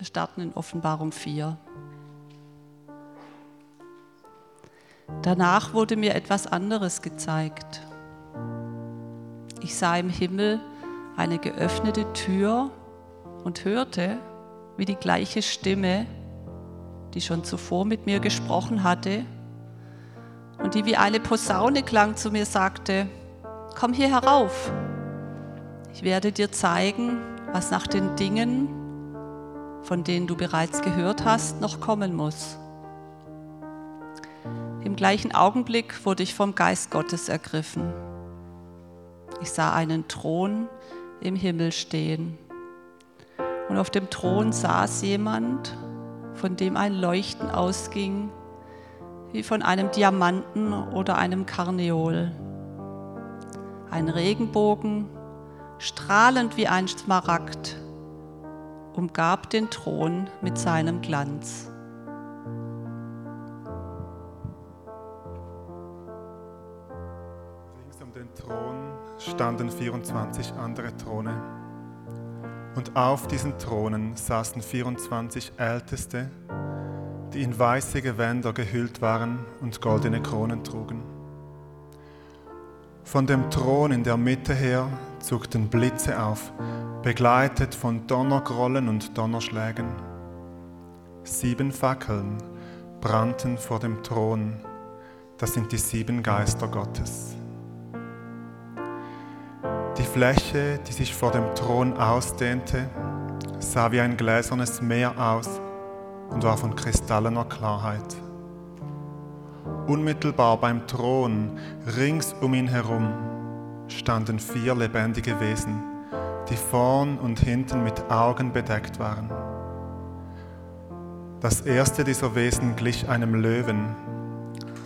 Wir starten in Offenbarung 4. Danach wurde mir etwas anderes gezeigt. Ich sah im Himmel eine geöffnete Tür und hörte, wie die gleiche Stimme, die schon zuvor mit mir gesprochen hatte und die wie eine Posaune klang, zu mir sagte, komm hier herauf. Ich werde dir zeigen, was nach den Dingen, von denen du bereits gehört hast, noch kommen muss. Im gleichen Augenblick wurde ich vom Geist Gottes ergriffen. Ich sah einen Thron im Himmel stehen. Und auf dem Thron saß jemand, von dem ein Leuchten ausging, wie von einem Diamanten oder einem Karneol. Ein Regenbogen, strahlend wie ein Smaragd, umgab den Thron mit seinem Glanz. Rings um den Thron standen 24 andere Throne. Und auf diesen Thronen saßen 24 Älteste, die in weiße Gewänder gehüllt waren und goldene Kronen trugen. Von dem Thron in der Mitte her zuckten Blitze auf, begleitet von Donnergrollen und Donnerschlägen. Sieben Fackeln brannten vor dem Thron, das sind die sieben Geister Gottes. Die Fläche, die sich vor dem Thron ausdehnte, sah wie ein gläsernes Meer aus und war von kristallener Klarheit. Unmittelbar beim Thron, rings um ihn herum, standen vier lebendige Wesen, die vorn und hinten mit Augen bedeckt waren. Das erste dieser Wesen glich einem Löwen,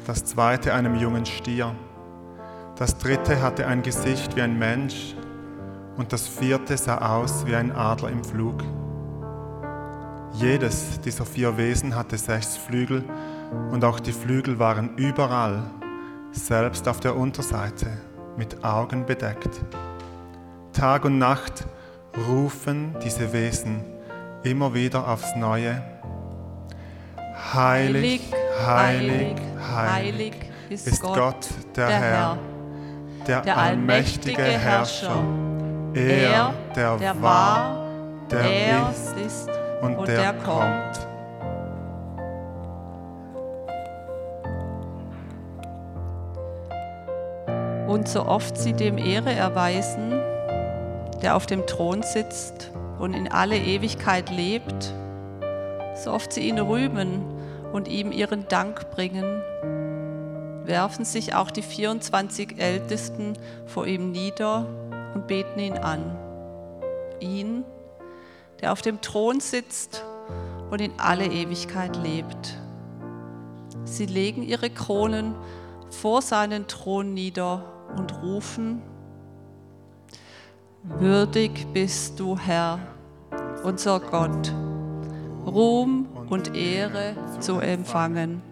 das zweite einem jungen Stier, das dritte hatte ein Gesicht wie ein Mensch und das vierte sah aus wie ein Adler im Flug. Jedes dieser vier Wesen hatte sechs Flügel und auch die Flügel waren überall, selbst auf der Unterseite, mit Augen bedeckt. Tag und Nacht rufen diese Wesen immer wieder aufs Neue. Heilig, heilig, heilig, ist Gott, der, Herr, der, allmächtige Herrscher. Er, der, war, der er ist und, der kommt. Und so oft sie dem Ehre erweisen, der auf dem Thron sitzt und in alle Ewigkeit lebt, so oft sie ihn rühmen und ihm ihren Dank bringen, werfen sich auch die 24 Ältesten vor ihm nieder und beten ihn an. Ihn, der auf dem Thron sitzt und in alle Ewigkeit lebt. Sie legen ihre Kronen vor seinen Thron nieder und rufen, Würdig bist du, Herr, unser Gott, Ruhm und Ehre zu empfangen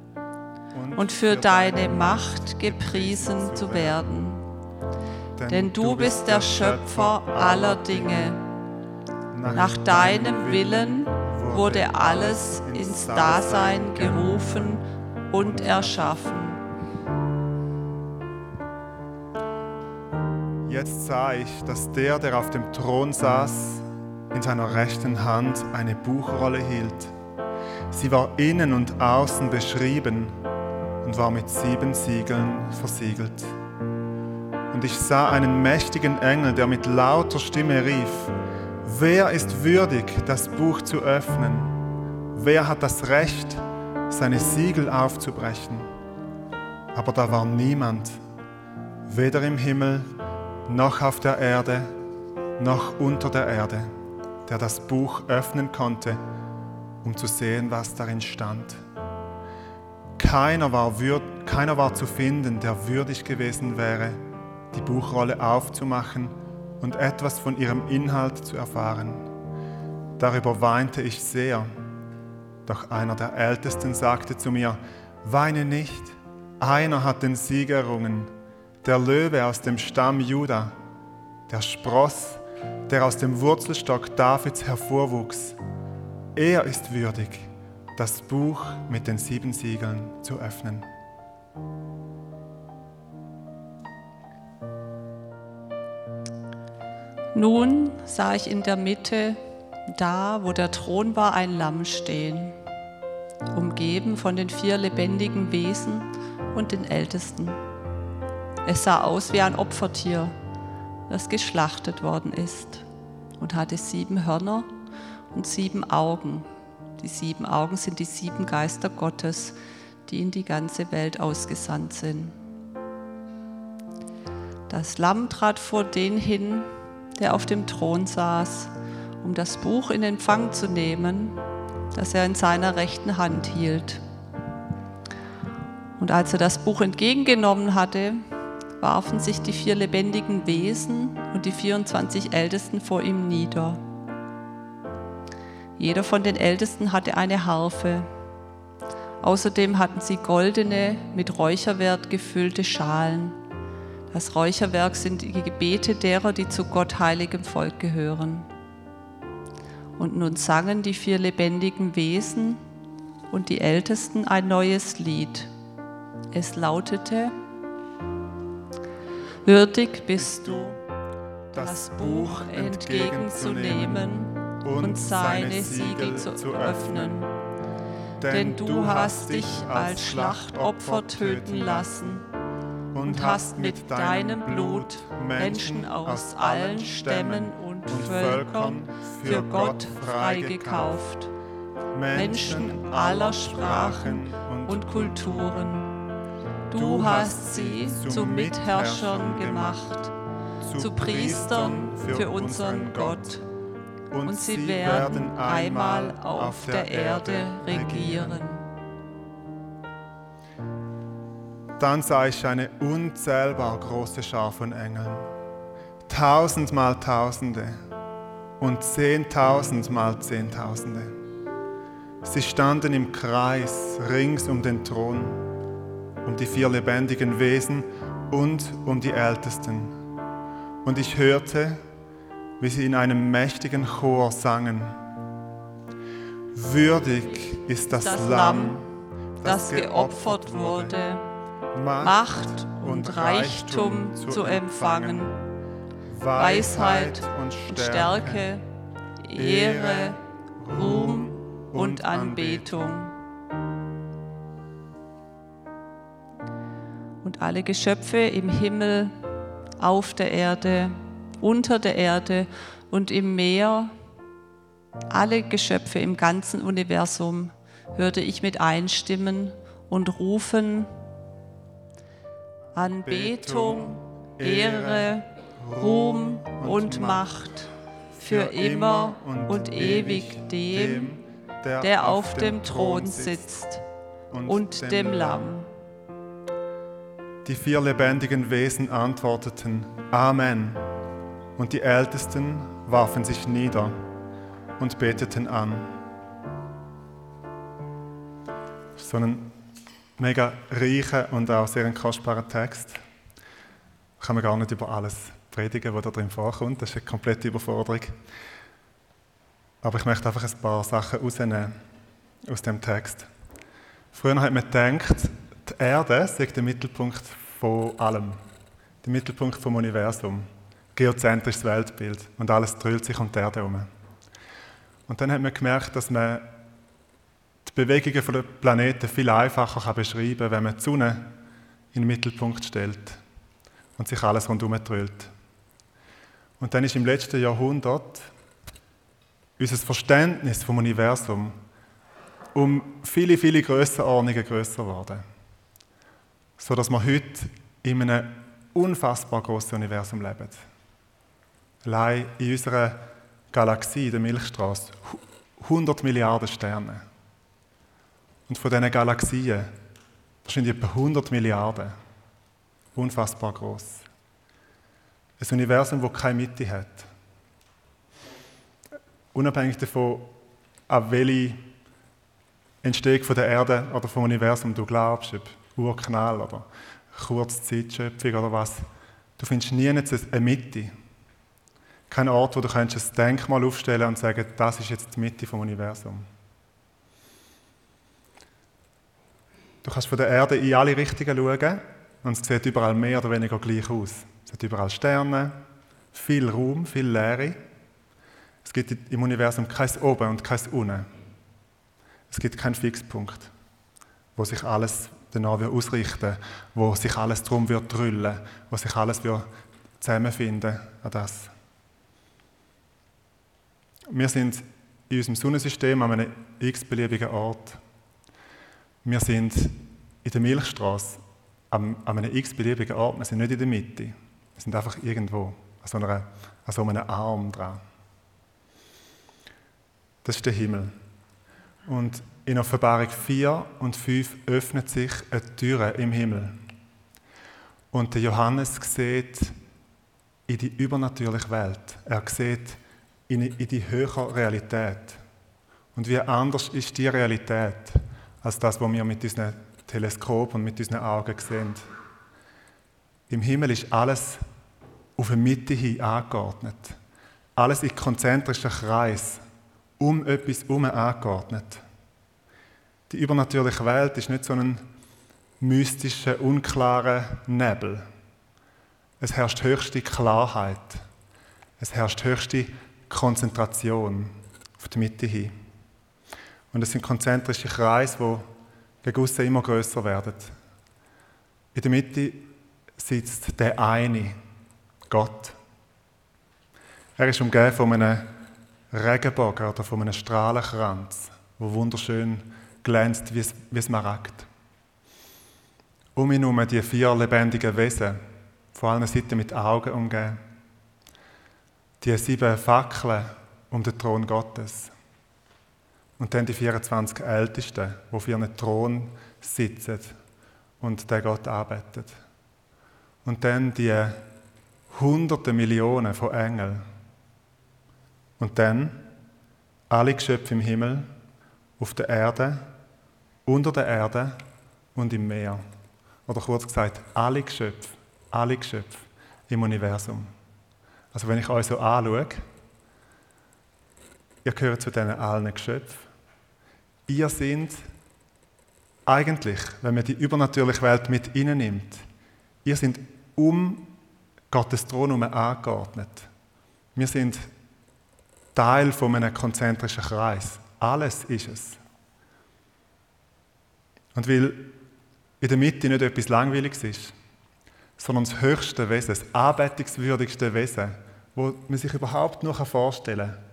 und für deine Macht gepriesen zu werden. Denn du bist der Schöpfer aller Dinge. Nach deinem Willen wurde alles ins Dasein gerufen und erschaffen. Jetzt sah ich, dass der, der auf dem Thron saß, in seiner rechten Hand eine Buchrolle hielt. Sie war innen und außen beschrieben und war mit sieben Siegeln versiegelt. Und ich sah einen mächtigen Engel, der mit lauter Stimme rief, wer ist würdig, das Buch zu öffnen? Wer hat das Recht, seine Siegel aufzubrechen? Aber da war niemand, weder im Himmel noch auf der Erde, noch unter der Erde, der das Buch öffnen konnte, um zu sehen, was darin stand. Keiner war, würd, keiner war zu finden, der würdig gewesen wäre, die Buchrolle aufzumachen und etwas von ihrem Inhalt zu erfahren. Darüber weinte ich sehr. Doch einer der Ältesten sagte zu mir, weine nicht, einer hat den Sieg errungen, der Löwe aus dem Stamm Juda, der Spross, der aus dem Wurzelstock Davids hervorwuchs. Er ist würdig, das Buch mit den sieben Siegeln zu öffnen. Nun sah ich in der Mitte, da wo der Thron war, ein Lamm stehen, umgeben von den vier lebendigen Wesen und den Ältesten. Es sah aus wie ein Opfertier, das geschlachtet worden ist und hatte sieben Hörner und sieben Augen. Die sieben Augen sind die sieben Geister Gottes, die in die ganze Welt ausgesandt sind. Das Lamm trat vor den hin, der auf dem Thron saß, um das Buch in Empfang zu nehmen, das er in seiner rechten Hand hielt. Und als er das Buch entgegengenommen hatte, warfen sich die vier lebendigen Wesen und die 24 Ältesten vor ihm nieder. Jeder von den Ältesten hatte eine Harfe. Außerdem hatten sie goldene, mit Räucherwerk gefüllte Schalen. Das Räucherwerk sind die Gebete derer, die zu Gott heiligem Volk gehören. Und nun sangen die vier lebendigen Wesen und die Ältesten ein neues Lied. Es lautete, Würdig bist du, das Buch entgegenzunehmen und seine Siegel zu öffnen. Denn du hast dich als Schlachtopfer töten lassen und hast mit deinem Blut Menschen aus allen Stämmen und Völkern für Gott freigekauft. Menschen aller Sprachen und Kulturen. Du hast sie zu Mitherrschern gemacht, zu Priestern für unseren Gott. Und sie werden einmal auf der Erde regieren. Dann sah ich eine unzählbar große Schar von Engeln, tausendmal Tausende und zehntausendmal Zehntausende. Sie standen im Kreis rings um den Thron, um die vier lebendigen Wesen und um die Ältesten. Und ich hörte, wie sie in einem mächtigen Chor sangen. Würdig ist das, Das Lamm, Lamm, das geopfert wurde, Macht und Reichtum zu empfangen, Weisheit und Stärke, Ehre, Ruhm und Anbetung. Und alle Geschöpfe im Himmel, auf der Erde, unter der Erde und im Meer, alle Geschöpfe im ganzen Universum, hörte ich mit einstimmen und rufen, Anbetung, Ehre, Ruhm und Macht für immer und ewig dem, der auf dem Thron sitzt und dem Lamm. Die vier lebendigen Wesen antworteten Amen. Und die Ältesten warfen sich nieder und beteten an. So ein mega reicher und auch sehr ein kostbarer Text. Kann man gar nicht über alles predigen, was da drin vorkommt. Das ist eine komplette Überforderung. Aber ich möchte einfach ein paar Sachen rausnehmen aus dem Text. Früher hat man gedacht, die Erde sei der Mittelpunkt von allem. Der Mittelpunkt vom Universum. Geozentrisches Weltbild. Und alles dreht sich um die Erde herum. Und dann hat man gemerkt, dass man die Bewegungen der Planeten viel einfacher beschreiben kann, wenn man die Sonne in den Mittelpunkt stellt und sich alles rundherum dreht. Und dann ist im letzten Jahrhundert unser Verständnis vom Universum um viele, viele Grössenordnungen grösser geworden. So dass wir heute in einem unfassbar großen Universum leben. Allein in unserer Galaxie, der Milchstraße, 100 Milliarden Sterne. Und von diesen Galaxien wahrscheinlich etwa 100 Milliarden. Unfassbar groß. Ein Universum, das keine Mitte hat. Unabhängig davon, an welche Entstehung von der Erde oder vom Universum du glaubst, ob Urknall oder Kurzzeitschöpfung oder was, du findest nie eine Mitte. Kein Ort, wo du ein Denkmal aufstellen und sagen, das ist jetzt die Mitte vom Universum. Du kannst von der Erde in alle Richtungen schauen und es sieht überall mehr oder weniger gleich aus. Es hat überall Sterne, viel Raum, viel Leere. Es gibt im Universum kein Oben und kein Unten. Es gibt keinen Fixpunkt, wo sich alles danach ausrichten wo sich alles drum wird drüllen, wo sich alles wird zusammenfinden an das. Wir sind in unserem Sonnensystem an einem x-beliebigen Ort. Wir sind in der Milchstraße an einem x-beliebigen Ort. Wir sind nicht in der Mitte. Wir sind einfach irgendwo an so, einer, an so einem Arm dran. Das ist der Himmel. Und in Offenbarung 4 und 5 öffnet sich eine Tür im Himmel. Und der Johannes sieht in die übernatürliche Welt. Er sieht in, die höhere Realität. Und wie anders ist die Realität als das, was wir mit unseren Teleskop und mit unseren Augen sehen. Im Himmel ist alles auf eine Mitte hin angeordnet. Alles in konzentrischen Kreis um etwas herum angeordnet. Die übernatürliche Welt ist nicht so ein mystischer, unklarer Nebel. Es herrscht höchste Klarheit. Es herrscht höchste Konzentration auf die Mitte hin. Und es sind konzentrische Kreise, die gegen aussen immer größer werden. In der Mitte sitzt der eine, Gott. Er ist umgeben von einem Regenbogen oder von einem Strahlenkranz, wo wunderschön glänzt wie ein Smaragd. Um ihn herum die vier lebendigen Wesen, von allen Seiten mit Augen umgeben. Die sieben Fackeln um den Thron Gottes. Und dann die 24 Ältesten, die auf ihren Thron sitzen und den Gott arbeitet. Und dann die hunderte Millionen von Engeln. Und dann alle Geschöpfe im Himmel, auf der Erde, unter der Erde und im Meer. Oder kurz gesagt, alle Geschöpfe, alle Geschöpfe im Universum. Also wenn ich euch so anschaue, ihr gehört zu diesen allen Geschöpfen ihr sind eigentlich, wenn man die übernatürliche Welt mit ihnen nimmt, ihr sind um Gottes Thron herum angeordnet. Wir sind Teil von einem konzentrischen Kreis. Alles ist es. Und weil in der Mitte nicht etwas Langweiliges ist, sondern das höchste Wesen, das anbetungswürdigste Wesen, wo man sich überhaupt nur vorstellen kann,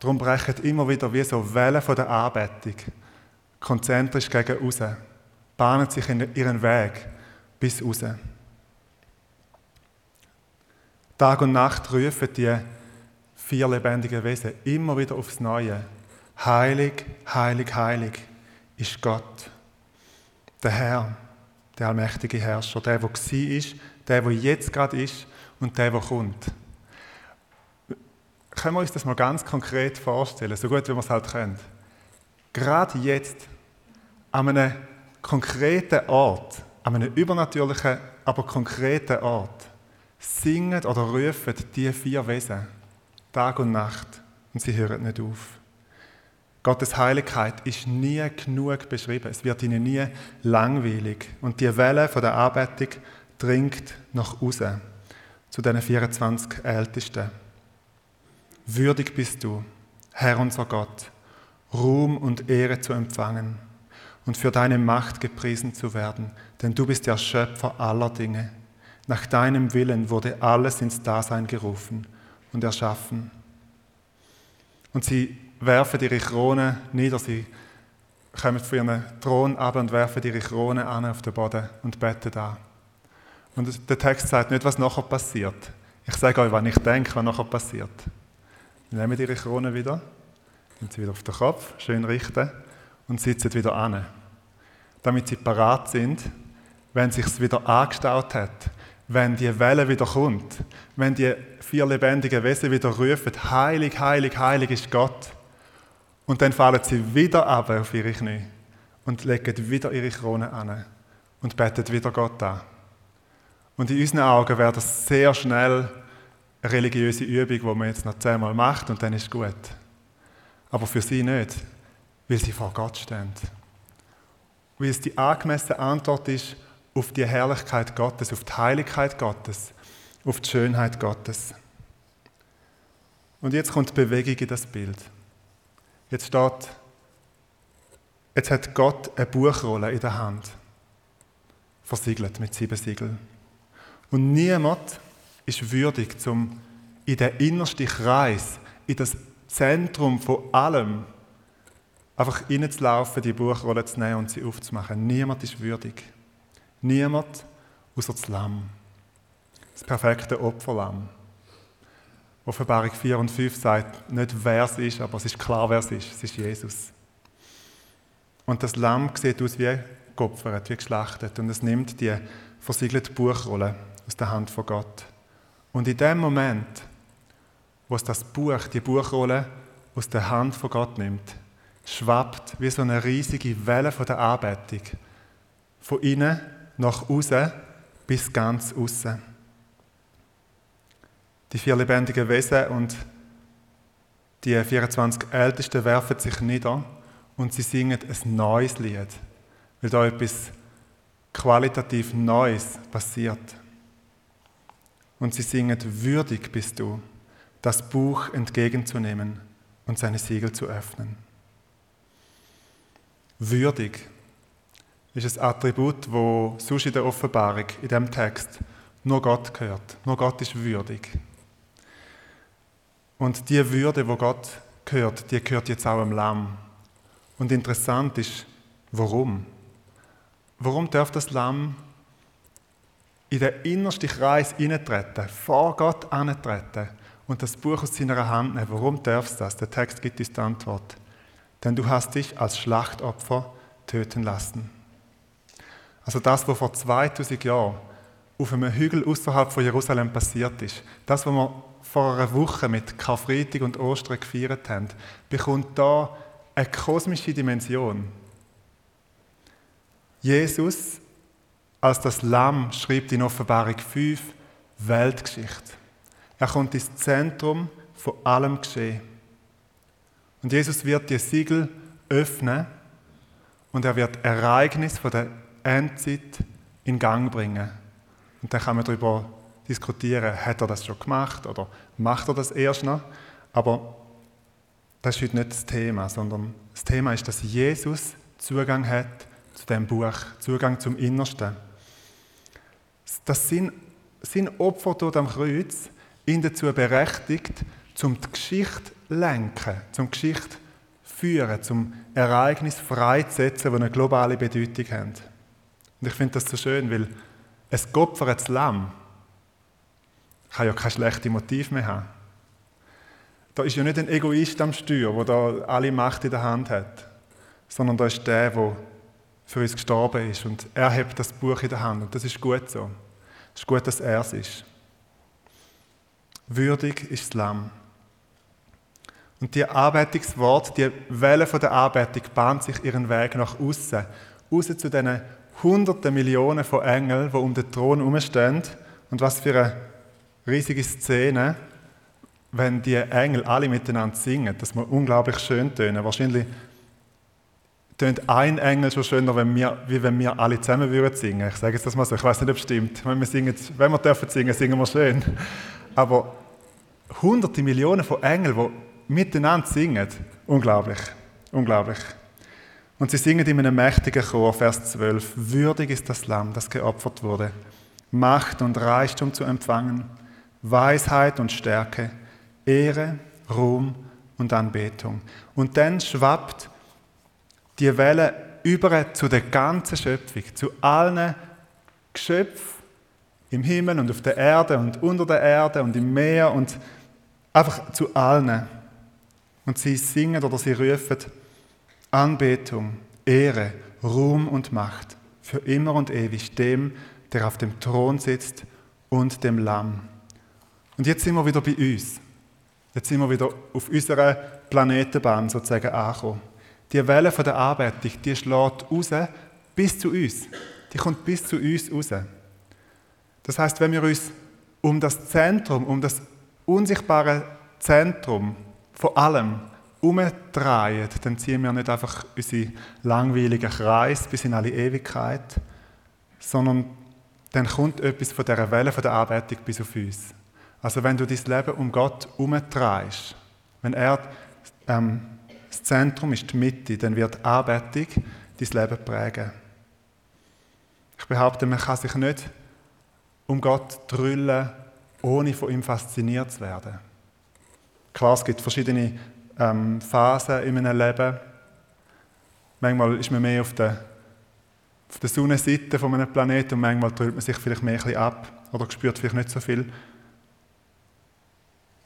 Darum brechen immer wieder wie so Wellen von der Anbetung konzentrisch gegen raus, bahnen sich ihren Weg bis raus. Tag und Nacht rufen die vier lebendigen Wesen immer wieder aufs Neue. Heilig, heilig, heilig ist Gott, der Herr, der allmächtige Herrscher, der, der war ist, der, der jetzt gerade ist und der, der kommt können wir uns das mal ganz konkret vorstellen, so gut wie wir es halt können. Gerade jetzt, an einem konkreten Ort, an einem übernatürlichen, aber konkreten Ort, singen oder rufen die vier Wesen Tag und Nacht und sie hören nicht auf. Gottes Heiligkeit ist nie genug beschrieben. Es wird ihnen nie langweilig. Und die Welle von der Anbetung dringt nach außen zu diesen 24 Ältesten. Würdig bist du, Herr unser Gott, Ruhm und Ehre zu empfangen und für deine Macht gepriesen zu werden, denn du bist der Schöpfer aller Dinge. Nach deinem Willen wurde alles ins Dasein gerufen und erschaffen. Und sie werfen ihre Krone nieder, sie kommen von ihrem Thron ab und werfen ihre Krone an auf den Boden und beten da. Und der Text sagt nicht, was nachher passiert. Ich sage euch, was ich denke, was nachher passiert. Sie nehmen ihre Krone wieder, nehmen sie wieder auf den Kopf, schön richten und sitzen wieder an. Damit sie parat sind, wenn sich wieder angestaut hat, wenn die Welle wieder kommt, wenn die vier lebendigen Wesen wieder rufen, heilig, heilig, heilig ist Gott. Und dann fallen sie wieder ab auf ihre Knie und legen wieder ihre Krone an und beten wieder Gott an. Und in unseren Augen wäre das sehr schnell eine religiöse Übung, die man jetzt noch zehnmal macht und dann ist gut. Aber für sie nicht, weil sie vor Gott stehen. Weil es die angemessene Antwort ist auf die Herrlichkeit Gottes, auf die Heiligkeit Gottes, auf die Schönheit Gottes. Und jetzt kommt Bewegung in das Bild. Jetzt steht, jetzt hat Gott eine Buchrolle in der Hand, versiegelt mit sieben Siegeln. Und niemand ist würdig, um in den innersten Kreis, in das Zentrum von allem, einfach reinzulaufen, die Buchrolle zu nehmen und sie aufzumachen. Niemand ist würdig. Niemand außer das Lamm. Das perfekte Opferlamm. Offenbarung 4 und 5 sagt nicht, wer es ist, aber es ist klar, wer es ist. Es ist Jesus. Und das Lamm sieht aus wie geopfert, wie geschlachtet. Und es nimmt die versiegelte Buchrolle aus der Hand von Gott. Und in dem Moment, wo es das Buch, die Buchrolle aus der Hand von Gott nimmt, schwappt wie so eine riesige Welle von der Anbetung von innen nach außen bis ganz außen. Die vier lebendigen Wesen und die 24 Ältesten werfen sich nieder und sie singen ein neues Lied, weil da etwas qualitativ Neues passiert. Und sie singen, würdig bist du, das Buch entgegenzunehmen und seine Siegel zu öffnen. Würdig ist ein Attribut, wo sonst in der Offenbarung, in dem Text, nur Gott gehört. Nur Gott ist würdig. Und die Würde, wo Gott gehört, die gehört jetzt auch dem Lamm. Und interessant ist, warum? Warum darf das Lamm in den innersten Kreis hineintreten, vor Gott antreten und das Buch aus seiner Hand nehmen? Warum darfst du das? Der Text gibt uns die Antwort. Denn du hast dich als Schlachtopfer töten lassen. Also das, was vor 2000 Jahren auf einem Hügel außerhalb von Jerusalem passiert ist, das, was wir vor einer Woche mit Karfreitag und Ostern gefeiert haben, bekommt da eine kosmische Dimension. Jesus als das Lamm schreibt in Offenbarung 5 Weltgeschichte. Er kommt ins Zentrum von allem Geschehen. Und Jesus wird die Siegel öffnen und er wird Ereignis von der Endzeit in Gang bringen. Und dann kann man darüber diskutieren, hat er das schon gemacht oder macht er das erst noch? Aber das ist heute nicht das Thema, sondern das Thema ist, dass Jesus Zugang hat zu dem Buch, Zugang zum Innersten. Dass sein, sein Opfer dort am Kreuz ihn dazu berechtigt, zum die Geschichte lenken, zum Geschichte führen, zum Ereignis freizusetzen, die eine globale Bedeutung haben. Und ich finde das so schön, weil ein geopfertes Lamm kann ja kein schlechtes Motiv mehr haben. Da ist ja nicht ein Egoist am Steuer, der da alle Macht in der Hand hat, sondern da ist der, der für uns gestorben ist und er hat das Buch in der Hand und das ist gut so. Es ist gut, dass er es ist. Würdig ist das Lamm. Und die Arbeitungswort, die Welle von der Arbeitung bahnt sich ihren Weg nach außen, raus zu diesen hunderten Millionen von Engeln, die um den Thron herumstehen. Und was für eine riesige Szene, wenn die Engel alle miteinander singen. Das muss unglaublich schön tönen. Wahrscheinlich tönt ein Engel schon schöner, wenn wir, wie wenn wir alle zusammen würden singen. Ich sage jetzt das mal so, ich weiß nicht, ob es stimmt. Wenn wir, singen, wenn wir dürfen singen, singen wir schön. Aber hunderte Millionen von Engeln, die miteinander singen, unglaublich, unglaublich. Und sie singen in einem mächtigen Chor, Vers 12, würdig ist das Lamm, das geopfert wurde, Macht und Reichtum zu empfangen, Weisheit und Stärke, Ehre, Ruhm und Anbetung. Und dann schwappt die Welle über zu der ganzen Schöpfung, zu allen Geschöpfen im Himmel und auf der Erde und unter der Erde und im Meer und einfach zu allen. Und sie singen oder sie rufen Anbetung, Ehre, Ruhm und Macht für immer und ewig dem, der auf dem Thron sitzt und dem Lamm. Und jetzt sind wir wieder bei uns. Jetzt sind wir wieder auf unserer Planetenbahn sozusagen angekommen. Die Welle von der Arbeitung, die schlägt raus bis zu uns. Die kommt bis zu uns raus. Das heißt, wenn wir uns um das Zentrum, um das unsichtbaren Zentrum von allem umdrehen, dann ziehen wir nicht einfach unseren langweiligen Kreis bis in alle Ewigkeit, sondern dann kommt etwas von dieser Welle von der Anbetung bis auf uns. Also wenn du dein Leben um Gott umdrehst, wenn er ähm, das Zentrum ist, die Mitte, dann wird Anbetung dein Leben prägen. Ich behaupte, man kann sich nicht um Gott drüllen, ohne von ihm fasziniert zu werden. Klar, es gibt verschiedene ähm, Phasen in meinem Leben. Manchmal ist man mehr auf der, auf der Sonnenseite von einem Planeten und manchmal drüllt man sich vielleicht mehr ein ab oder spürt vielleicht nicht so viel.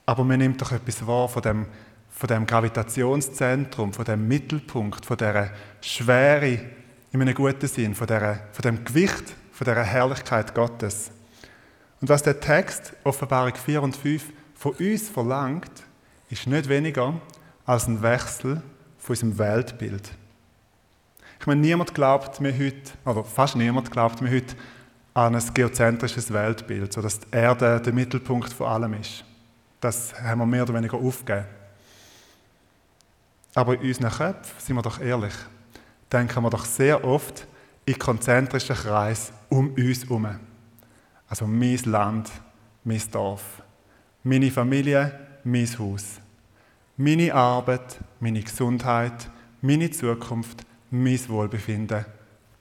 Aber man nimmt doch etwas wahr von dem, von dem Gravitationszentrum, von dem Mittelpunkt, von der Schwere in einem guten Sinn, von, der, von dem Gewicht, von der Herrlichkeit Gottes. Und was der Text, Offenbarung 4 und 5, von uns verlangt, ist nicht weniger als ein Wechsel von unserem Weltbild. Ich meine, niemand glaubt mir heute, oder fast niemand glaubt mir heute an ein geozentrisches Weltbild, so dass die Erde der Mittelpunkt von allem ist. Das haben wir mehr oder weniger aufgegeben. Aber in unseren Köpfen, sind wir doch ehrlich, denken wir doch sehr oft in konzentrischen Kreis um uns herum. Also mein Land, mein Dorf, meine Familie, mein Haus, meine Arbeit, meine Gesundheit, meine Zukunft, mein Wohlbefinden,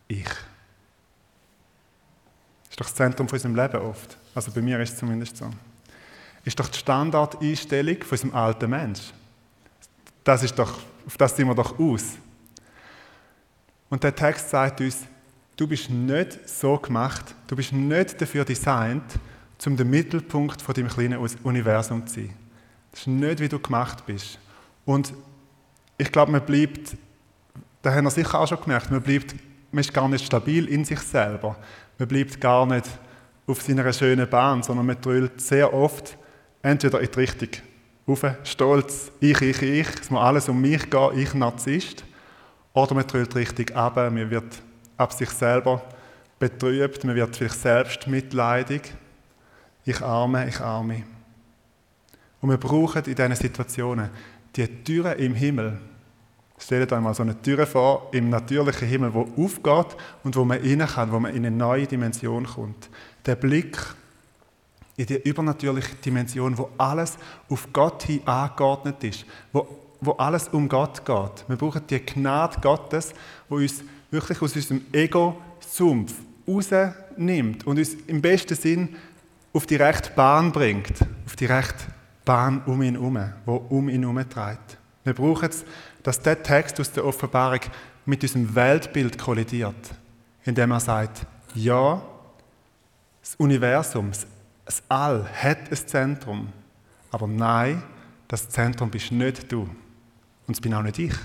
ich. Ist doch das Zentrum von unserem Leben oft. Also bei mir ist es zumindest so. Ist doch die Standardeinstellung von unserem alten Mensch. Das ist doch, auf das sind wir doch aus. Und der Text sagt uns, du bist nicht so gemacht, du bist nicht dafür designt, um der Mittelpunkt von deinem kleinen Universum zu sein. Das ist nicht, wie du gemacht bist. Und ich glaube, man bleibt, da haben wir sicher auch schon gemerkt, man bleibt, man ist gar nicht stabil in sich selber. Man bleibt gar nicht auf seiner schönen Bahn, sondern man drüllt sehr oft entweder in die Richtung rauf, stolz, ich, ich, ich, es muss alles um mich gehen, ich Narzisst, oder man drüllt richtig ab, man wird ab sich selber betrübt, man wird vielleicht selbst mitleidig, ich arme, ich arme. Und wir brauchen in diesen Situationen die Türen im Himmel. Stellt euch mal so eine Tür vor, im natürlichen Himmel, wo aufgeht und wo man rein kann, wo man in eine neue Dimension kommt. Der Blick in die übernatürliche Dimension, wo alles auf Gott hin angeordnet ist, wo, wo alles um Gott geht. Wir brauchen die Gnade Gottes, wo uns wirklich aus unserem Ego-Sumpf rausnimmt und uns im besten Sinn auf die rechte Bahn bringt, auf die rechte Bahn um ihn herum, wo um ihn herum treibt. Wir brauchen es, dass der Text aus der Offenbarung mit unserem Weltbild kollidiert, indem er sagt, ja, das Universum, das All hat ein Zentrum, aber nein, das Zentrum bist nicht du. Und es bin auch nicht ich,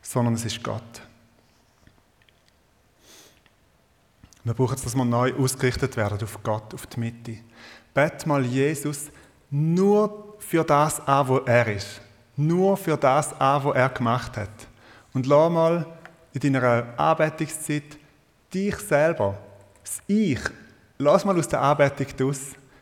sondern es ist Gott. Wir brauchen es, dass wir neu ausgerichtet werden auf Gott, auf die Mitte. Bet mal Jesus nur für das an, wo er ist. Nur für das an, wo er gemacht hat. Und lass mal in deiner Anbetungszeit dich selber, das Ich, lass mal aus der Anbetung raus.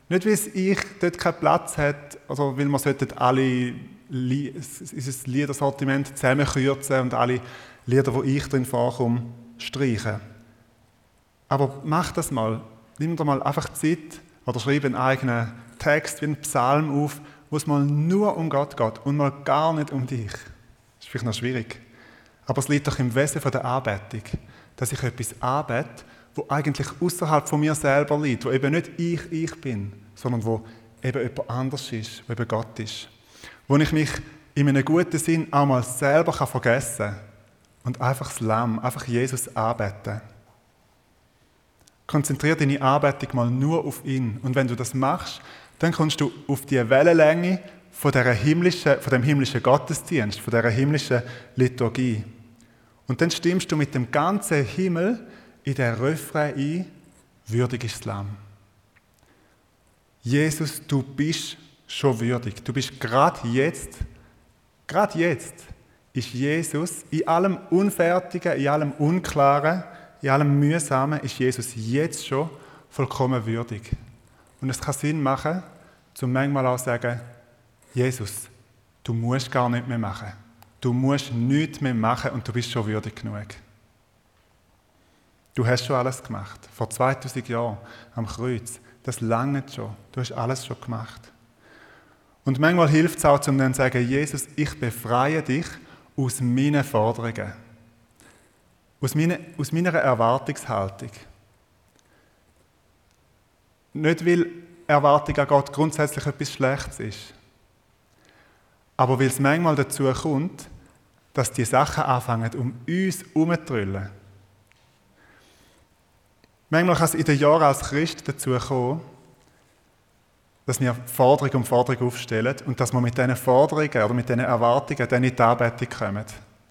Nicht, weil das Ich dort keinen Platz hat, oder weil wir alle unser Liedersortiment zusammenkürzen und alle Lieder, wo ich drin vorkomme, streichen. Aber mach das mal. Nimm dir mal einfach Zeit oder schreib einen eigenen Text wie ein Psalm auf, wo es mal nur um Gott geht und mal gar nicht um dich. Das ist vielleicht noch schwierig. Aber es liegt doch im Wesen der Anbetung, dass ich etwas anbete, wo eigentlich außerhalb von mir selber liegt, wo eben nicht ich, ich bin, sondern wo eben jemand anders ist, wo eben Gott ist. Wo ich mich in einem guten Sinn auch mal selber vergessen kann und einfach das Lamm, einfach Jesus anbeten. Konzentriere deine Anbetung mal nur auf ihn. Und wenn du das machst, dann kommst du auf die Wellenlänge von, himmlischen, von dem himmlischen Gottesdienst, von der himmlischen Liturgie. Und dann stimmst du mit dem ganzen Himmel in den Refrain ein, würdig ist Lamm. Jesus, du bist schon würdig. Du bist gerade jetzt, gerade jetzt, ist Jesus in allem Unfertigen, in allem Unklaren, in allem Mühsamen, ist Jesus jetzt schon vollkommen würdig. Und es kann Sinn machen, zum manchmal auch sagen, Jesus, du musst gar nicht mehr machen. Du musst nichts mehr machen und du bist schon würdig genug. Du hast schon alles gemacht. Vor 2000 Jahren am Kreuz. Das lange schon. Du hast alles schon gemacht. Und manchmal hilft es auch, um dann zu sagen, Jesus, ich befreie dich aus meinen Forderungen. Aus meiner, aus meiner Erwartungshaltung. Nicht, weil Erwartung an Gott grundsätzlich etwas Schlechtes ist. Aber weil es manchmal dazu kommt, dass die Sachen anfangen, um uns herumzutrüllen. Manchmal kann es in den Jahren als Christ dazu kommen, dass wir Forderung um Forderung aufstellen und dass wir mit diesen Forderungen oder mit diesen Erwartungen dann in die Anbetung kommen.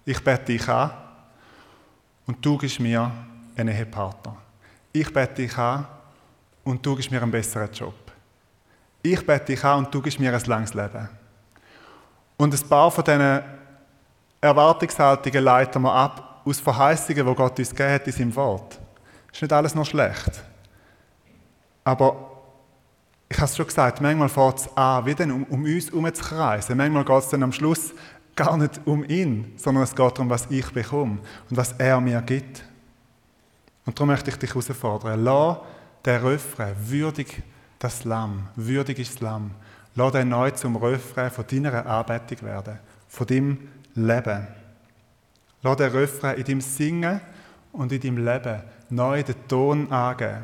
Ich bete dich an und du gibst mir einen Ehepartner. Ich bete dich an und du gibst mir einen besseren Job. Ich bete dich an und du gibst mir ein langes Leben. Und ein paar von diesen Erwartungshaltungen leiten wir ab aus Verheißungen, die Gott uns gegeben hat in seinem Wort. Ist nicht alles noch schlecht. Aber ich habe es schon gesagt, manchmal fängt es an, wie um, um uns herumzukreisen. Manchmal geht es dann am Schluss gar nicht um ihn, sondern es geht darum, was ich bekomme und was er mir gibt. Und darum möchte ich dich herausfordern. Lass den Refrain, würdig das Lamm, würdig ist das Lamm. Lass den neu zum Refrain von deiner Anbetung werden, von deinem Leben. Lass den Refrain in deinem Singen und in deinem Leben neu den Ton angeben.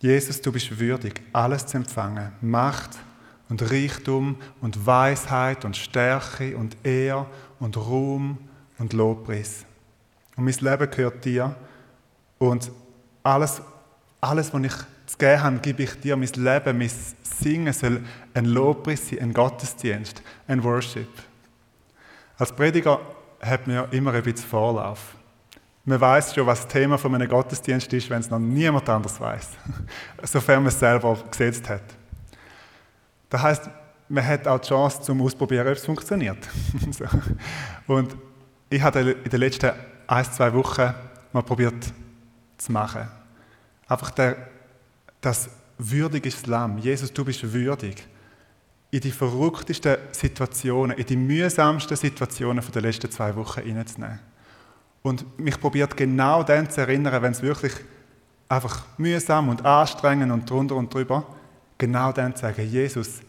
Jesus, du bist würdig, alles zu empfangen. Macht und Reichtum und Weisheit und Stärke und Ehr und Ruhm und Lobpreis. Und mein Leben gehört dir. Und alles, alles was ich zu geben habe, gebe ich dir. Mein Leben, mein Singen soll ein Lobpreis sein, ein Gottesdienst, ein Worship. Als Prediger hat man ja immer ein bisschen Vorlauf. Man weiß schon, was das Thema von einem Gottesdienst ist, wenn es noch niemand anders weiß, sofern man es selber gesetzt hat. Das heißt, man hat auch die Chance zum Ausprobieren, ob es funktioniert. Und ich habe in den letzten ein, zwei Wochen mal probiert zu machen. Einfach der, das würdige Lamm. Jesus, du bist würdig. In die verrücktesten Situationen, in die mühsamsten Situationen der letzten zwei Wochen hineinzunehmen. Und mich probiert genau dann zu erinnern, wenn es wirklich einfach mühsam und anstrengend und drunter und drüber, genau dann zu sagen, Jesus,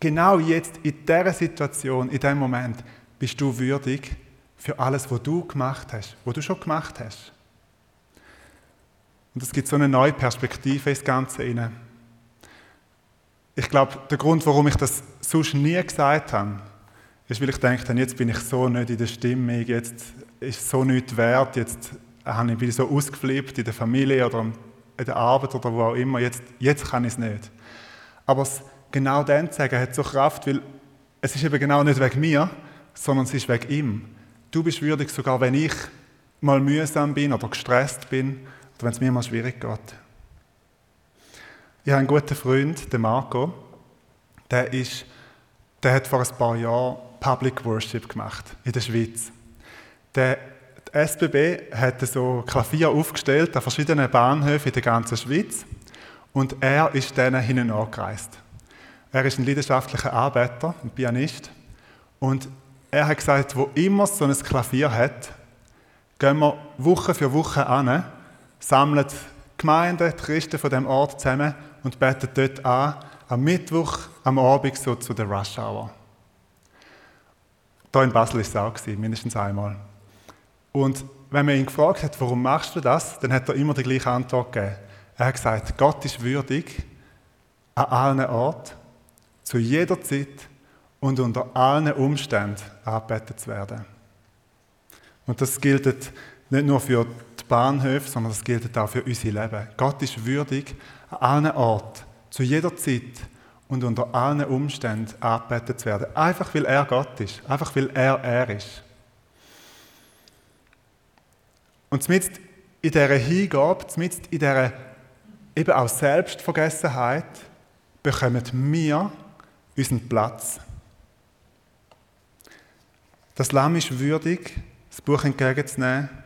genau jetzt, in dieser Situation, in diesem Moment, bist du würdig für alles, was du gemacht hast, was du schon gemacht hast. Und es gibt so eine neue Perspektive ins Ganze hinein. Ich glaube, der Grund, warum ich das sonst nie gesagt habe, ist, weil ich denke, jetzt bin ich so nicht in der Stimmung, jetzt ist so nichts wert, jetzt bin ich so ausgeflippt in der Familie oder in der Arbeit oder wo auch immer, jetzt, jetzt kann ich es nicht. Aber es genau dann zu sagen, hat so Kraft, weil es ist eben genau nicht wegen mir, sondern es ist wegen ihm. Du bist würdig, sogar wenn ich mal mühsam bin oder gestresst bin wenn es mir mal schwierig geht. Ich habe einen guten Freund, den Marco, der, ist, der hat vor ein paar Jahren Public Worship gemacht in der Schweiz. Der SBB hat so Klavier aufgestellt an verschiedenen Bahnhöfen in der ganzen Schweiz und er ist denen hinten angereist. Er ist ein leidenschaftlicher Arbeiter, ein Pianist und er hat gesagt, wo immer so ein Klavier hat, gehen wir Woche für Woche an, sammeln die Gemeinden, die Christen von dem Ort zusammen und beten dort an, am Mittwoch, am Abend so zu der Rush Hour. Hier in Basel war es auch, mindestens einmal. Und wenn man ihn gefragt hat, warum machst du das, dann hat er immer die gleiche Antwort gegeben. Er hat gesagt, Gott ist würdig, an allen Orten, zu jeder Zeit und unter allen Umständen angebetet zu werden. Und das gilt nicht nur für Bahnhöfe, sondern das gilt auch für unser Leben. Gott ist würdig, an allen Orten, zu jeder Zeit und unter allen Umständen angebetet zu werden. Einfach weil er Gott ist, einfach weil er er ist. Und mit in dieser Hingabe, mit in dieser eben auch Selbstvergessenheit, bekommen wir unseren Platz. Das Lamm ist würdig, das Buch entgegenzunehmen,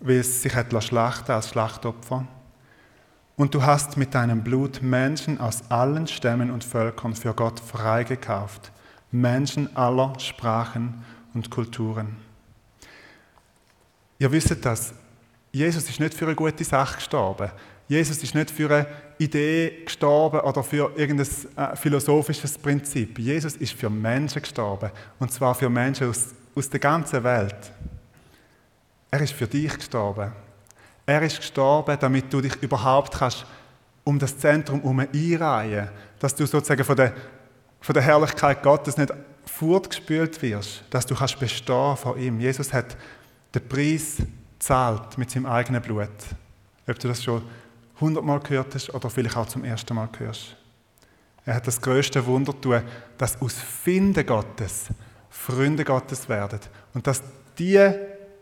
weil es sich hat schlachten als Schlachtopfer. Und du hast mit deinem Blut Menschen aus allen Stämmen und Völkern für Gott freigekauft. Menschen aller Sprachen und Kulturen. Ihr wisst das, Jesus ist nicht für eine gute Sache gestorben. Jesus ist nicht für eine Idee gestorben oder für irgendein äh, philosophisches Prinzip. Jesus ist für Menschen gestorben. Und zwar für Menschen aus, aus der ganzen Welt. Er ist für dich gestorben. Er ist gestorben, damit du dich überhaupt kannst um das Zentrum herum einreihen Dass du sozusagen von der, von der Herrlichkeit Gottes nicht fortgespült wirst. Dass du kannst bestehen vor ihm. Jesus hat den Preis zahlt mit seinem eigenen Blut. Ob du das schon hundertmal gehört hast oder vielleicht auch zum ersten Mal hörst. Er hat das größte Wunder tun, dass aus Finden Gottes Freunde Gottes werden und dass die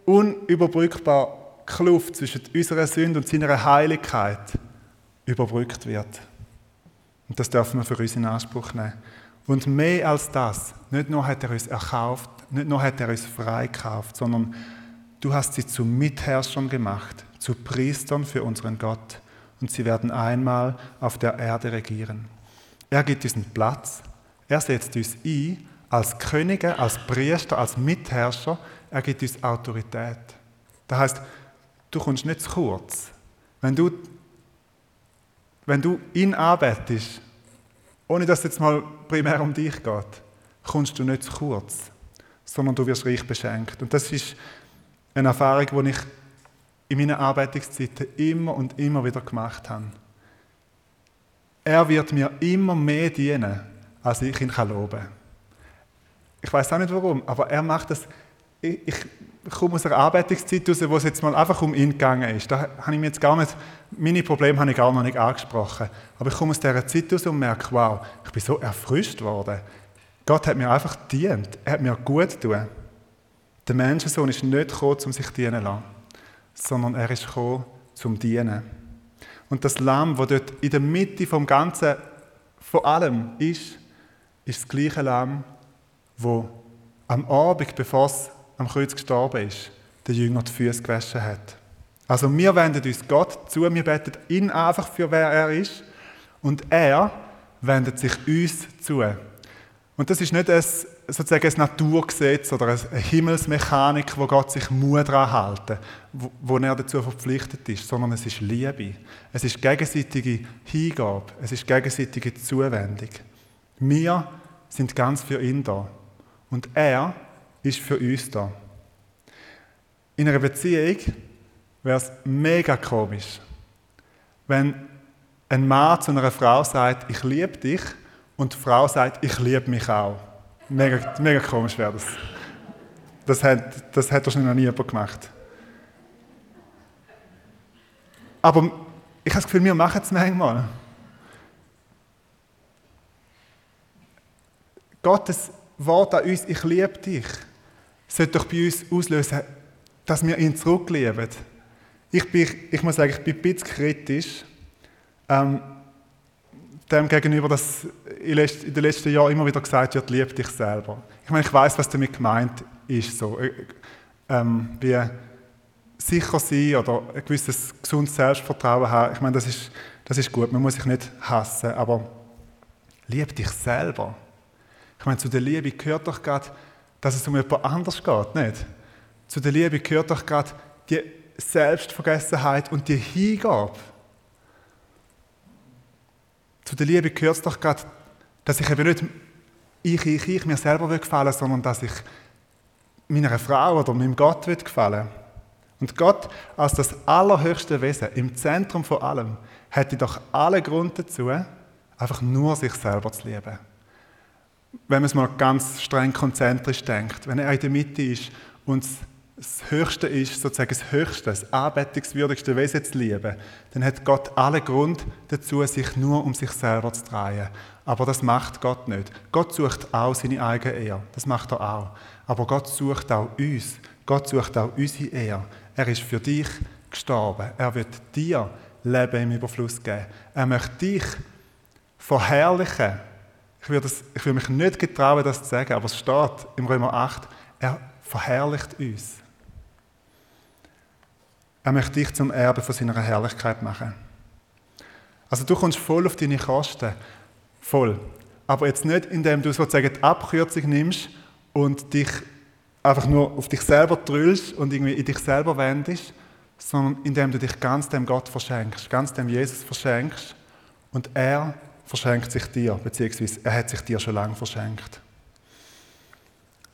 unüberbrückbare Kluft zwischen unserer Sünde und seiner Heiligkeit überbrückt wird. Und das dürfen wir für uns in Anspruch nehmen. Und mehr als das, nicht nur hat er uns erkauft, nicht nur hat er uns freikauft, sondern du hast sie zu Mitherrschern gemacht, zu Priestern für unseren Gott. Und sie werden einmal auf der Erde regieren. Er gibt diesen Platz, er setzt uns ein als Könige, als Priester, als Mitherrscher, er gibt uns Autorität. Das heißt, du kommst nicht zu kurz. Wenn du, wenn du ihn anbetest, ohne dass es jetzt mal primär um dich geht, kommst du nicht zu kurz, sondern du wirst reich beschenkt. Und das ist eine Erfahrung, die ich in meinen Arbeitungszeiten immer und immer wieder gemacht habe. Er wird mir immer mehr dienen, als ich ihn loben kann. Ich weiß auch nicht warum, aber er macht das. Ich, ich komme aus einer Arbeitungszeit raus, wo es jetzt mal einfach um ihn gegangen ist. Da habe ich mir jetzt gar nicht, meine Probleme habe ich gar noch nicht angesprochen. Aber ich komme aus dieser Zeit raus und merke, wow, ich bin so erfrischt worden. Gott hat mir einfach dient. Er hat mir gut getan. Der Menschensohn ist nicht gekommen, um sich dienen zu lassen, sondern er ist gekommen, zum Dienen. Und das Lamm, das dort in der Mitte vom Ganzen, von allem ist, ist das gleiche Lamm, wo am Abend, bevor es am Kreuz gestorben ist, der Jünger die Füße gewaschen hat. Also wir wenden uns Gott zu, wir beten ihn einfach für wer er ist und er wendet sich uns zu. Und das ist nicht ein, sozusagen ein Naturgesetz oder eine Himmelsmechanik, wo Gott sich muss daran wo, wo er dazu verpflichtet ist, sondern es ist Liebe. Es ist gegenseitige Hingabe. Es ist gegenseitige Zuwendung. Wir sind ganz für ihn da. Und er ist für uns da. In einer Beziehung wäre es mega komisch, wenn ein Mann zu einer Frau sagt, ich liebe dich, und die Frau sagt, ich liebe mich auch. Mega, mega komisch wäre das. Das hat, das hat wahrscheinlich noch nie jemand gemacht. Aber ich habe das Gefühl, wir machen es manchmal. Gottes Wort an uns, ich liebe dich, sollte doch bei uns auslösen, dass wir ihn zurücklieben. Ich, bin, ich muss sagen, ich bin ein bisschen kritisch. Ähm, dem gegenüber, dass in den letzten Jahren immer wieder gesagt wird, lieb dich selber. Ich meine, ich weiß, was damit gemeint ist. So. Äh, ähm, wie sicher sein oder ein gewisses gesundes Selbstvertrauen haben. Ich meine, das ist, das ist gut, man muss sich nicht hassen, aber lieb dich selber. Ich meine, zu der Liebe gehört doch gerade, dass es um jemand anders geht, nicht? Zu der Liebe gehört doch gerade die Selbstvergessenheit und die Hingabe. Zu der Liebe gehört es doch gerade, dass ich eben nicht ich, ich, ich mir selber will gefallen, sondern dass ich meiner Frau oder meinem Gott will gefallen. Und Gott als das allerhöchste Wesen im Zentrum von allem hätte doch alle Grund dazu, einfach nur sich selber zu lieben. Wenn man es mal ganz streng konzentrisch denkt, wenn er in der Mitte ist und das Höchste ist, sozusagen das Höchste, das anbetungswürdigste Wesen zu lieben, dann hat Gott alle Grund dazu, sich nur um sich selber zu drehen. Aber das macht Gott nicht. Gott sucht auch seine eigene Ehre. Das macht er auch. Aber Gott sucht auch uns. Gott sucht auch unsere Ehre. Er ist für dich gestorben. Er wird dir Leben im Überfluss geben. Er möchte dich verherrlichen. Ich würde, das, ich würde mich nicht getrauen, das zu sagen, aber es steht im Römer 8, er verherrlicht uns. Er möchte dich zum Erbe von seiner Herrlichkeit machen. Also du kommst voll auf deine Kosten. Voll. Aber jetzt nicht, indem du sozusagen die Abkürzung nimmst und dich einfach nur auf dich selber drüllst und irgendwie in dich selber wendest, sondern indem du dich ganz dem Gott verschenkst, ganz dem Jesus verschenkst und er verschenkt sich dir, beziehungsweise er hat sich dir schon lange verschenkt.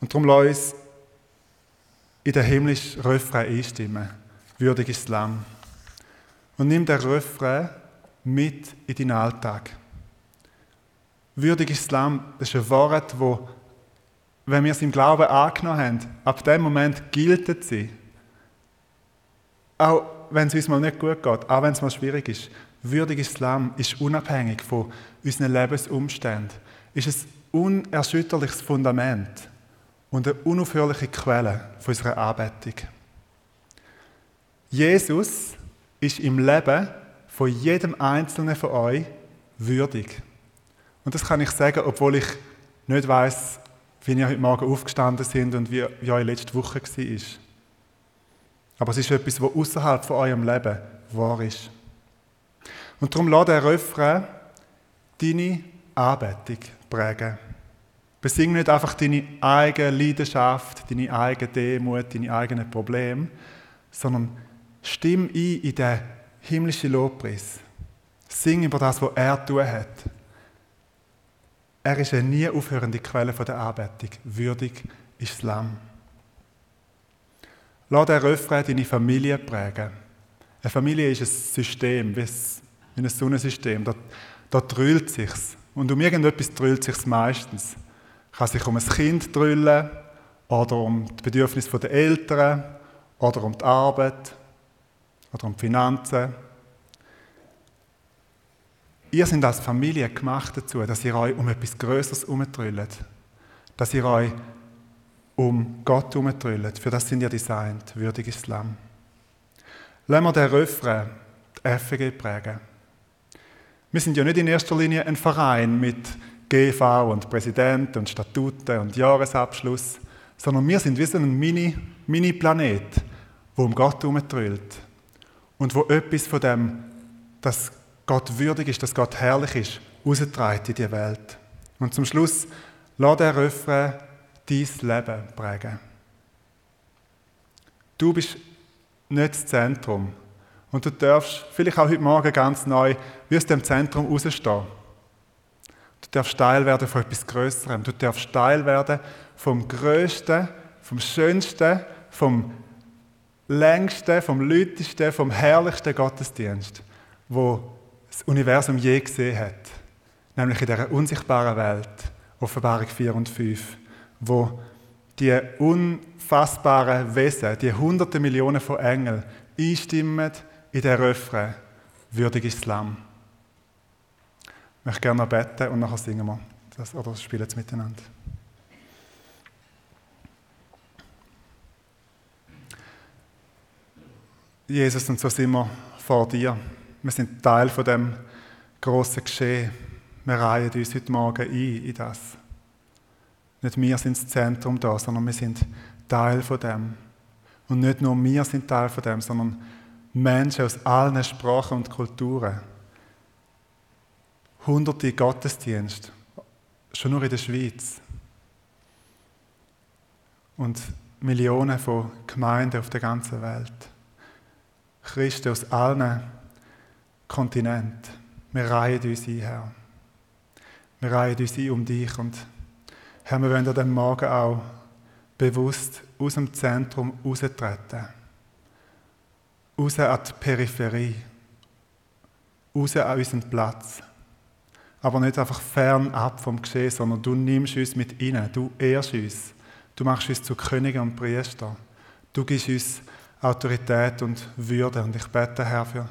Und darum lass uns in den himmlischen Refrain einstimmen. Würdig ist das Lamm. Und nimm den Refrain mit in deinen Alltag. Würdig ist das Lamm, das ist ein Wort, wo, wenn wir es im Glauben angenommen haben, ab dem Moment gilt sie. Auch wenn es uns mal nicht gut geht, auch wenn es mal schwierig ist. Würdig ist das Lamm ist unabhängig von unseren Lebensumständen. Ist ein unerschütterliches Fundament und eine unaufhörliche Quelle von unserer Anbetung. Jesus ist im Leben von jedem Einzelnen von euch würdig. Und das kann ich sagen, obwohl ich nicht weiß, wie ihr heute Morgen aufgestanden sind und wie, wie eure letzte Woche war. Aber es ist etwas, was außerhalb von eurem Leben wahr ist. Und darum lass der Refrain deine Anbetung prägen. Besing nicht einfach deine eigene Leidenschaft, deine eigene Demut, deine eigenen Probleme, sondern stimm ein in den himmlischen Lobpreis. Sing über das, was er tun hat. Er ist eine nie aufhörende Quelle der Anbetung. Würdig ist das Lamm. Lass den Refrain deine Familie prägen. Eine Familie ist ein System, wie ein Sonnensystem. Da, da drüllt sich's. Und um irgendetwas drüllt sich's meistens kann sich um ein Kind drüllen oder um die Bedürfnisse der Eltern oder um die Arbeit oder um die Finanzen. Ihr seid als Familie gemacht dazu, dass ihr euch um etwas Größeres umtrüllt. Dass ihr euch um Gott umtrüllt. Für das sind ihr designt, würdiges Lamm. Lassen wir den Refrain, die FG prägen. Wir sind ja nicht in erster Linie ein Verein mit GV und Präsident und Statuten und Jahresabschluss, sondern wir sind wie so ein Mini-Planet, Mini wo um Gott herumtrüllt und wo etwas von dem, dass Gott würdig ist, dass Gott herrlich ist, raustreibt in die Welt. Und zum Schluss, lass der Refrain dein Leben prägen. Du bist nicht das Zentrum. Und du darfst vielleicht auch heute Morgen ganz neu wie aus dem Zentrum rausstehen. Du darfst Teil werden von etwas Größerem. Du darfst Teil werden vom Größten, vom Schönsten, vom längsten, vom lütesten, vom herrlichsten Gottesdienst, wo das Universum je gesehen hat. Nämlich in dieser unsichtbaren Welt, Offenbarung 4 und 5, wo die unfassbaren Wesen, die hunderte Millionen von Engeln einstimmen in den Refrain, würdig ist das Lamm. Ich möchte gerne noch beten und nachher singen wir das, oder spielen es miteinander. Jesus, und so sind wir vor dir. Wir sind Teil von dem großen Geschehen. Wir reihen uns heute Morgen ein in das. Nicht wir sind das Zentrum da, sondern wir sind Teil von dem. Und nicht nur wir sind Teil von dem, sondern Menschen aus allen Sprachen und Kulturen hunderte Gottesdienste, schon nur in der Schweiz. Und Millionen von Gemeinden auf der ganzen Welt. Christen aus allen Kontinenten. Wir reihen uns ein, Herr. Wir reihen uns ein um dich. Und Herr, wir wollen an diesem Morgen auch bewusst aus dem Zentrum raustreten. Raus an die Peripherie. Raus an unseren Platz. Aber nicht einfach fernab vom Geschehen, sondern du nimmst uns mit rein, du ehrst uns, du machst uns zu Königen und Priester, du gibst uns Autorität und Würde. Und ich bete, Herr, für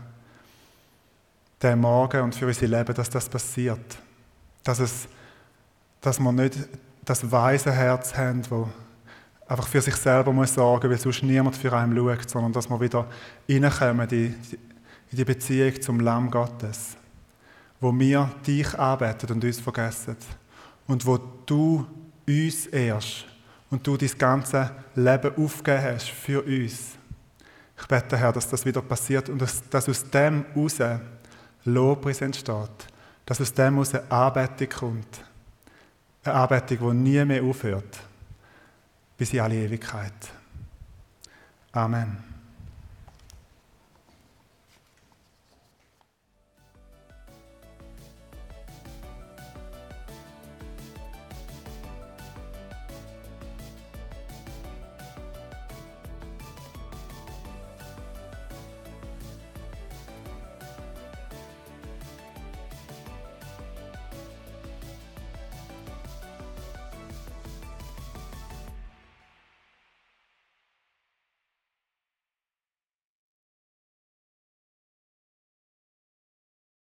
den Morgen und für unser Leben, dass das passiert, dass, es, dass wir nicht das weise Herz haben, wo einfach für sich selber muss sorgen, weil sonst niemand für einen schaut, sondern dass wir wieder reinkommen in die Beziehung zum Lamm Gottes wo wir dich arbeiten und uns vergessen. Und wo du uns ehrst und du dein ganze Leben aufgegeben hast für uns. Ich bete, Herr, dass das wieder passiert und dass, dass aus dem heraus Lobpreis entsteht, dass aus dem aus eine Anbetung kommt. Eine Anbetung, die nie mehr aufhört, bis in alle Ewigkeit. Amen.